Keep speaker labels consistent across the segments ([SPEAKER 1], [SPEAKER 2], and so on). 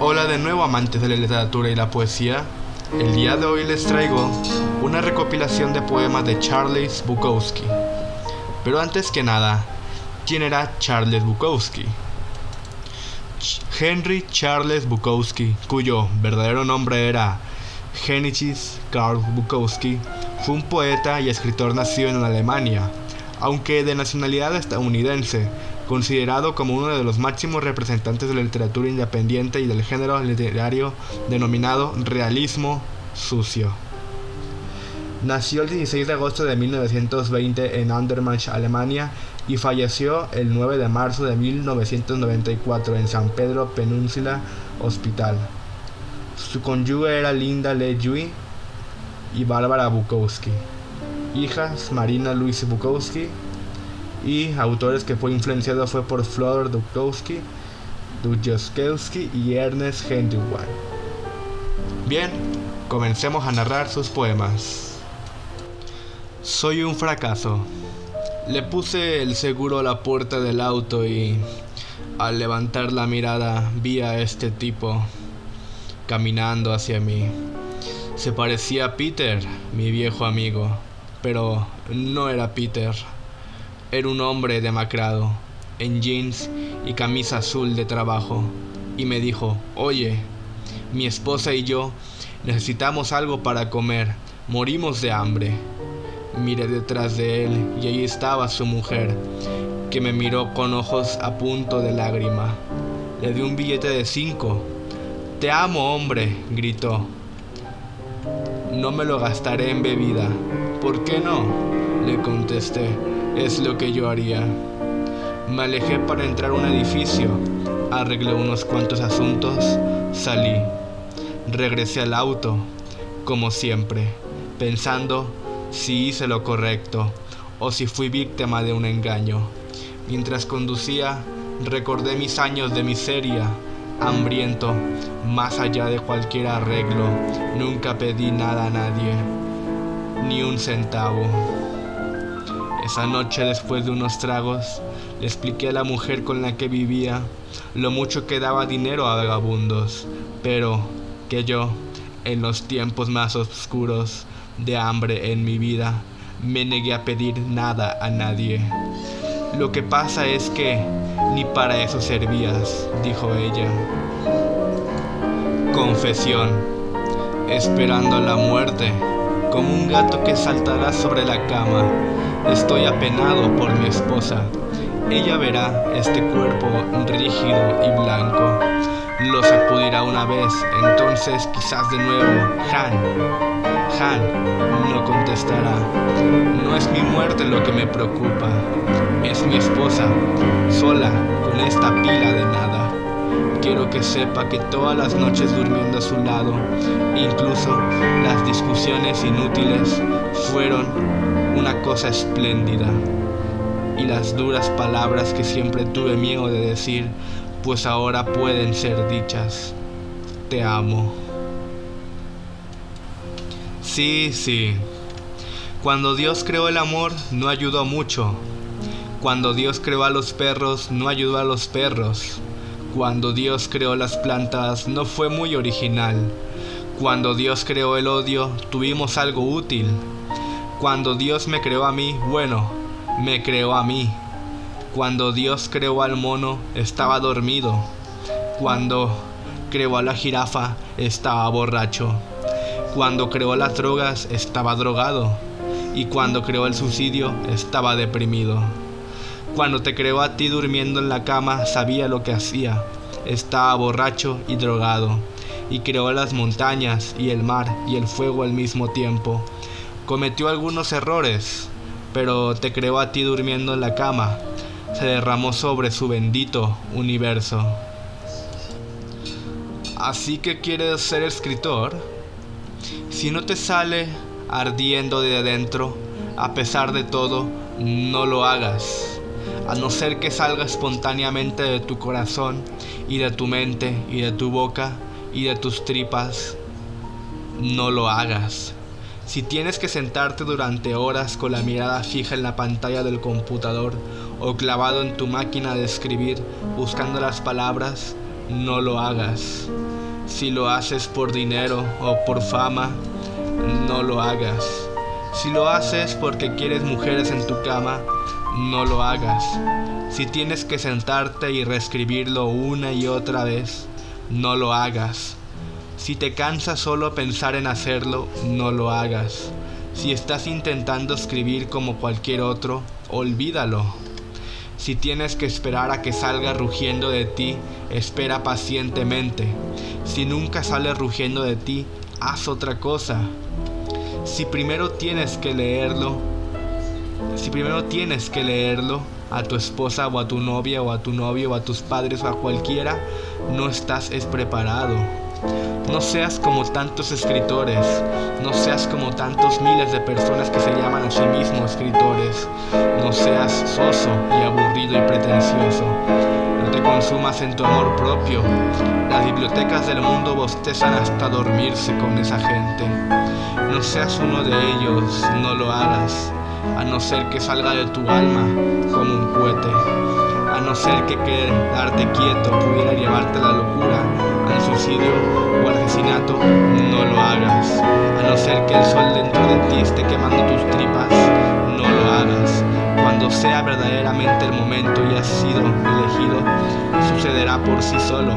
[SPEAKER 1] Hola de nuevo amantes de la literatura y la poesía. El día de hoy les traigo una recopilación de poemas de Charles Bukowski. Pero antes que nada, ¿quién era Charles Bukowski? Henry Charles Bukowski, cuyo verdadero nombre era Heinrich Karl Bukowski, fue un poeta y escritor nacido en Alemania, aunque de nacionalidad estadounidense, considerado como uno de los máximos representantes de la literatura independiente y del género literario denominado realismo sucio. Nació el 16 de agosto de 1920 en Andermatt, Alemania, y falleció el 9 de marzo de 1994 en San Pedro Península Hospital. Su cónyuge era Linda Lejui y Bárbara Bukowski. Hijas Marina Luis Bukowski y autores que fue influenciado fue por Flodor Dukowski, Dujowski y Ernest Hemingway. Bien, comencemos a narrar sus poemas. Soy un fracaso. Le puse el seguro a la puerta del auto y al levantar la mirada vi a este tipo caminando hacia mí. Se parecía a Peter, mi viejo amigo, pero no era Peter. Era un hombre demacrado, en jeans y camisa azul de trabajo, y me dijo, oye, mi esposa y yo necesitamos algo para comer, morimos de hambre. Miré detrás de él y ahí estaba su mujer, que me miró con ojos a punto de lágrima. Le di un billete de cinco. Te amo, hombre, gritó. No me lo gastaré en bebida. ¿Por qué no? Le contesté es lo que yo haría. Me alejé para entrar a un edificio, arreglé unos cuantos asuntos, salí. Regresé al auto, como siempre, pensando si hice lo correcto o si fui víctima de un engaño. Mientras conducía, recordé mis años de miseria, hambriento, más allá de cualquier arreglo. Nunca pedí nada a nadie, ni un centavo. Esa noche, después de unos tragos, le expliqué a la mujer con la que vivía lo mucho que daba dinero a vagabundos, pero que yo, en los tiempos más oscuros de hambre en mi vida, me negué a pedir nada a nadie. Lo que pasa es que ni para eso servías, dijo ella. Confesión. Esperando la muerte, como un gato que saltará sobre la cama Estoy apenado por mi esposa. Ella verá este cuerpo rígido y blanco. Lo sacudirá una vez, entonces quizás de nuevo. Han. Han no contestará. No es mi muerte lo que me preocupa. Es mi esposa, sola, con esta pila de nada. Quiero que sepa que todas las noches durmiendo a su lado, incluso las discusiones inútiles, fueron una cosa espléndida. Y las duras palabras que siempre tuve miedo de decir, pues ahora pueden ser dichas. Te amo. Sí, sí. Cuando Dios creó el amor, no ayudó mucho. Cuando Dios creó a los perros, no ayudó a los perros. Cuando Dios creó las plantas, no fue muy original. Cuando Dios creó el odio, tuvimos algo útil. Cuando Dios me creó a mí, bueno, me creó a mí. Cuando Dios creó al mono, estaba dormido. Cuando creó a la jirafa, estaba borracho. Cuando creó las drogas, estaba drogado. Y cuando creó el suicidio, estaba deprimido. Cuando te creó a ti durmiendo en la cama, sabía lo que hacía. Estaba borracho y drogado. Y creó las montañas y el mar y el fuego al mismo tiempo Cometió algunos errores, pero te creó a ti durmiendo en la cama. Se derramó sobre su bendito universo. Así que quieres ser escritor. Si no te sale ardiendo de adentro, a pesar de todo, no lo hagas. A no ser que salga espontáneamente de tu corazón y de tu mente y de tu boca y de tus tripas, no lo hagas. Si tienes que sentarte durante horas con la mirada fija en la pantalla del computador o clavado en tu máquina de escribir buscando las palabras, no lo hagas. Si lo haces por dinero o por fama, no lo hagas. Si lo haces porque quieres mujeres en tu cama, no lo hagas. Si tienes que sentarte y reescribirlo una y otra vez, no lo hagas. Si te cansa solo pensar en hacerlo, no lo hagas. Si estás intentando escribir como cualquier otro, olvídalo. Si tienes que esperar a que salga rugiendo de ti, espera pacientemente. Si nunca sale rugiendo de ti, haz otra cosa. Si primero tienes que leerlo, si primero tienes que leerlo a tu esposa o a tu novia o a tu novio o a tus padres o a cualquiera, no estás es preparado. No seas como tantos escritores, no seas como tantos miles de personas que se llaman a sí mismos escritores. No seas soso y aburrido y pretencioso. No te consumas en tu amor propio. Las bibliotecas del mundo bostezan hasta dormirse con esa gente. No seas uno de ellos, no lo hagas, a no ser que salga de tu alma como un cohete. A no ser que quedarte quieto pudiera llevarte a la locura, al suicidio o al asesinato, no lo hagas. A no ser que el sol dentro de ti esté quemando tus tripas, no lo hagas. Cuando sea verdaderamente el momento y has sido elegido, sucederá por sí solo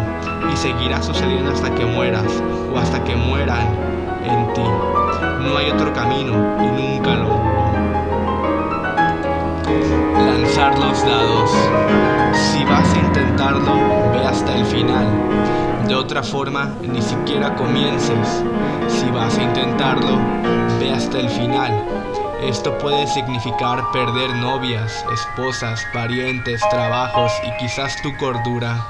[SPEAKER 1] y seguirá sucediendo hasta que mueras o hasta que mueran en ti. No hay otro camino y nunca lo Lanzar los dados. Si vas a intentarlo, ve hasta el final. De otra forma, ni siquiera comiences. Si vas a intentarlo, ve hasta el final. Esto puede significar perder novias, esposas, parientes, trabajos y quizás tu cordura.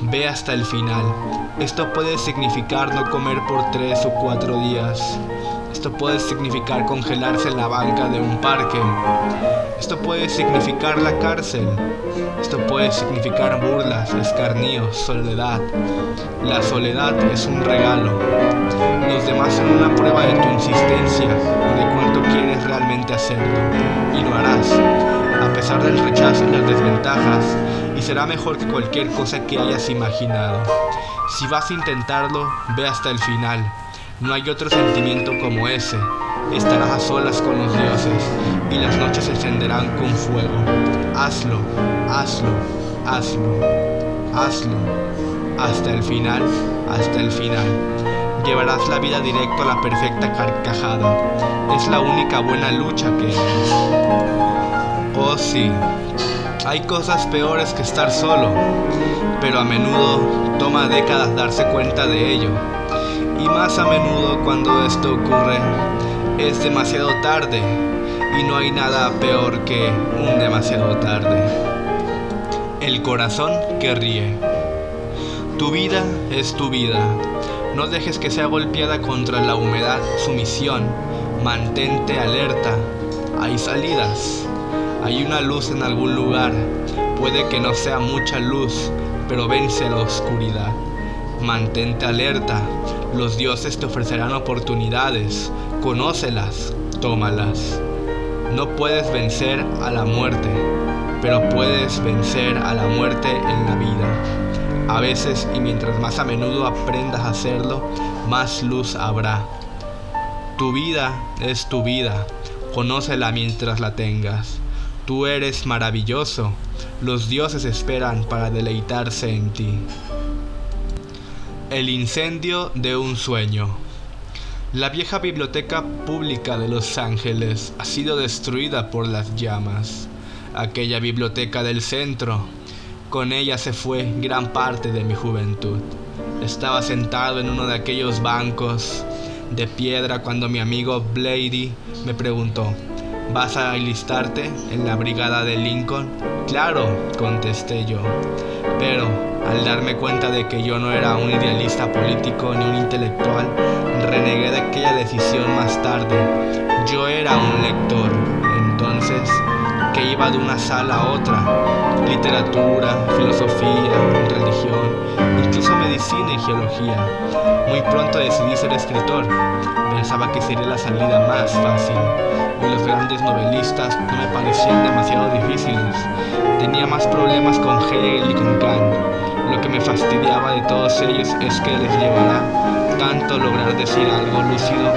[SPEAKER 1] Ve hasta el final. Esto puede significar no comer por tres o cuatro días. Esto puede significar congelarse en la banca de un parque. Esto puede significar la cárcel. Esto puede significar burlas, escarníos, soledad. La soledad es un regalo. Los demás son una prueba de tu insistencia de cuánto quieres realmente hacerlo. Y lo harás, a pesar del rechazo y las desventajas, y será mejor que cualquier cosa que hayas imaginado. Si vas a intentarlo, ve hasta el final. No hay otro sentimiento como ese. Estarás a solas con los dioses y las noches se encenderán con fuego. Hazlo, hazlo, hazlo, hazlo. Hasta el final, hasta el final. Llevarás la vida directo a la perfecta carcajada. Es la única buena lucha que hay. Oh sí, hay cosas peores que estar solo, pero a menudo toma décadas darse cuenta de ello más a menudo cuando esto ocurre es demasiado tarde y no hay nada peor que un demasiado tarde. El corazón que ríe. Tu vida es tu vida. No dejes que sea golpeada contra la humedad sumisión. Mantente alerta. Hay salidas. Hay una luz en algún lugar. Puede que no sea mucha luz, pero vence la oscuridad. Mantente alerta. Los dioses te ofrecerán oportunidades. Conócelas, tómalas. No puedes vencer a la muerte, pero puedes vencer a la muerte en la vida. A veces y mientras más a menudo aprendas a hacerlo, más luz habrá. Tu vida es tu vida. Conócela mientras la tengas. Tú eres maravilloso. Los dioses esperan para deleitarse en ti. El incendio de un sueño. La vieja biblioteca pública de Los Ángeles ha sido destruida por las llamas. Aquella biblioteca del centro, con ella se fue gran parte de mi juventud. Estaba sentado en uno de aquellos bancos de piedra cuando mi amigo Blady me preguntó, ¿vas a enlistarte en la brigada de Lincoln? Claro, contesté yo. Pero al darme cuenta de que yo no era un idealista político ni un intelectual, renegué de aquella decisión más tarde. Yo era un lector, entonces, que iba de una sala a otra. Literatura, filosofía, religión, incluso medicina y geología. Muy pronto decidí ser escritor. Pensaba que sería la salida más fácil. Y los grandes novelistas no me parecían demasiado difíciles. Tenía más problemas con Hegel y con Kant Lo que me fastidiaba de todos ellos es que les llevará tanto lograr decir algo lúcido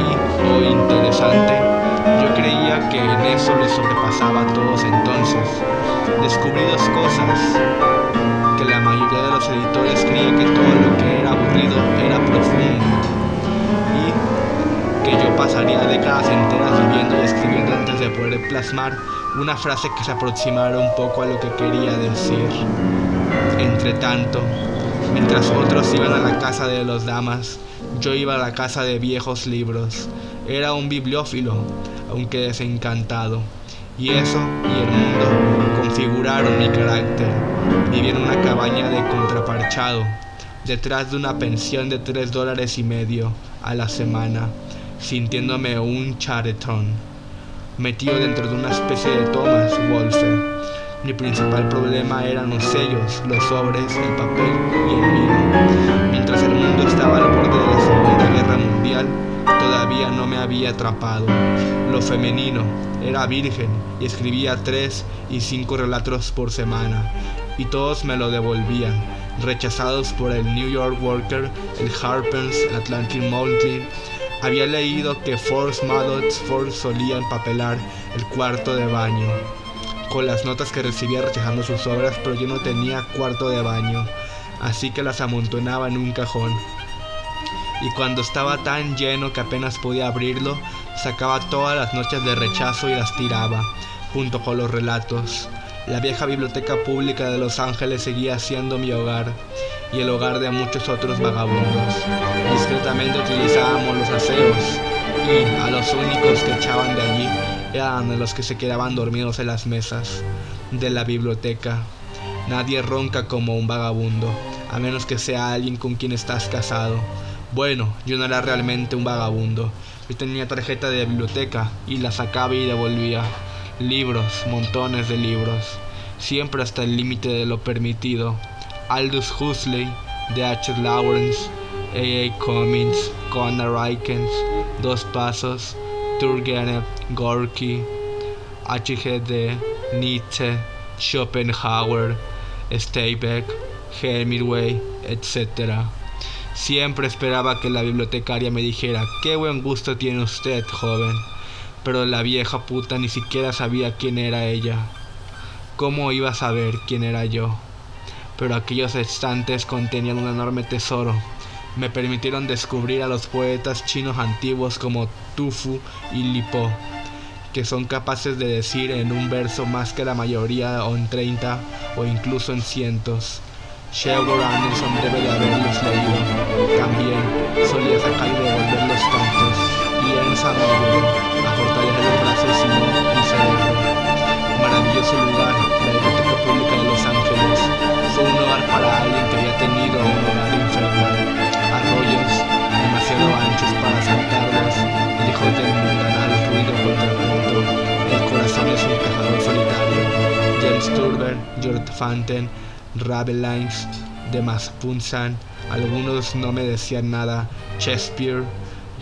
[SPEAKER 1] y o interesante. Yo creía que en eso les sobrepasaba a todos entonces. Descubrí dos cosas. Que la mayoría de los editores creía que todo lo que era aburrido era profundo. Y que yo pasaría décadas enteras viviendo y escribiendo antes de poder plasmar una frase que se aproximara un poco a lo que quería decir. Entre tanto, mientras otros iban a la casa de los damas, yo iba a la casa de viejos libros. Era un bibliófilo, aunque desencantado. Y eso y el mundo configuraron mi carácter. Viví en una cabaña de contraparchado, detrás de una pensión de tres dólares y medio a la semana, sintiéndome un charetón metido dentro de una especie de Thomas Wolfe. Mi principal problema eran los sellos, los sobres, el papel y el vino. Mientras el mundo estaba al borde de la Segunda Guerra Mundial, todavía no me había atrapado. Lo femenino, era virgen y escribía tres y cinco relatos por semana, y todos me lo devolvían, rechazados por el New York Worker, el Harper's, el Atlantic Monthly, había leído que Force Maddox Ford solía empapelar el cuarto de baño con las notas que recibía rechazando sus obras, pero yo no tenía cuarto de baño, así que las amontonaba en un cajón. Y cuando estaba tan lleno que apenas podía abrirlo, sacaba todas las noches de rechazo y las tiraba, junto con los relatos. La vieja biblioteca pública de Los Ángeles seguía siendo mi hogar y el hogar de muchos otros vagabundos. Discretamente utilizábamos los aseos y a los únicos que echaban de allí eran los que se quedaban dormidos en las mesas de la biblioteca. Nadie ronca como un vagabundo, a menos que sea alguien con quien estás casado. Bueno, yo no era realmente un vagabundo. Yo tenía tarjeta de biblioteca y la sacaba y devolvía. Libros, montones de libros, siempre hasta el límite de lo permitido. Aldous Huxley, D.H. Lawrence, A.A. Cummings, Conor Rikens, Dos Pasos, Turgenev, Gorky, H.G.D., Nietzsche, Schopenhauer, Steinbeck, Hemingway, etc. Siempre esperaba que la bibliotecaria me dijera, qué buen gusto tiene usted, joven pero la vieja puta ni siquiera sabía quién era ella. ¿Cómo iba a saber quién era yo? Pero aquellos estantes contenían un enorme tesoro. Me permitieron descubrir a los poetas chinos antiguos como Tufu y Lipo, que son capaces de decir en un verso más que la mayoría o en 30 o incluso en cientos. Sherwood Anderson debe de haberlos leído. También solía sacar y devolver los cantos y San a fortalecer los brazos y el cerebro. Maravilloso lugar, la Biblioteca Pública de Los Ángeles, fue un hogar para alguien que había tenido un hogar George Fanten, Rabelines, de Punsan, algunos no me decían nada. Shakespeare,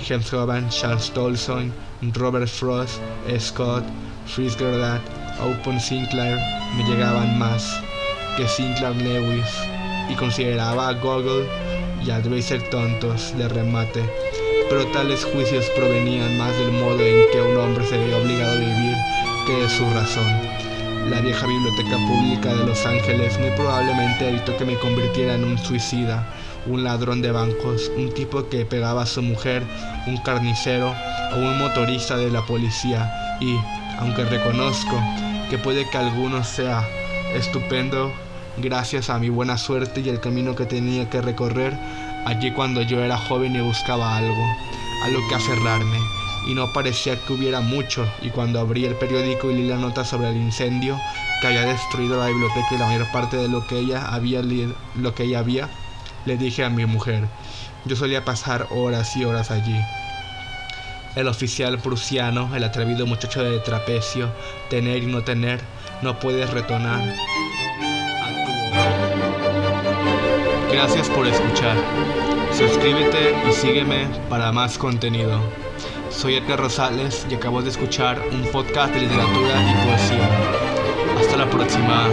[SPEAKER 1] James Hoban, Charles Tolson, Robert Frost, Scott, Fritz Gerdat, Open Sinclair me llegaban más que Sinclair Lewis y consideraba a Gogol y a Dreiser tontos de remate, pero tales juicios provenían más del modo en que un hombre se veía obligado a vivir que de su razón. La vieja biblioteca pública de Los Ángeles muy probablemente evitó que me convirtiera en un suicida, un ladrón de bancos, un tipo que pegaba a su mujer, un carnicero o un motorista de la policía. Y, aunque reconozco que puede que alguno sea estupendo, gracias a mi buena suerte y el camino que tenía que recorrer allí cuando yo era joven y buscaba algo, a lo que aferrarme, y no parecía que hubiera mucho, y cuando abrí el periódico y leí la nota sobre el incendio que había destruido la biblioteca y la mayor parte de lo que ella había, lo que ella había le dije a mi mujer. Yo solía pasar horas y horas allí. El oficial prusiano, el atrevido muchacho de trapecio, tener y no tener, no puedes retonar. Gracias por escuchar. Suscríbete y sígueme para más contenido. Soy Edgar Rosales y acabo de escuchar un podcast de literatura y poesía. Hasta la próxima.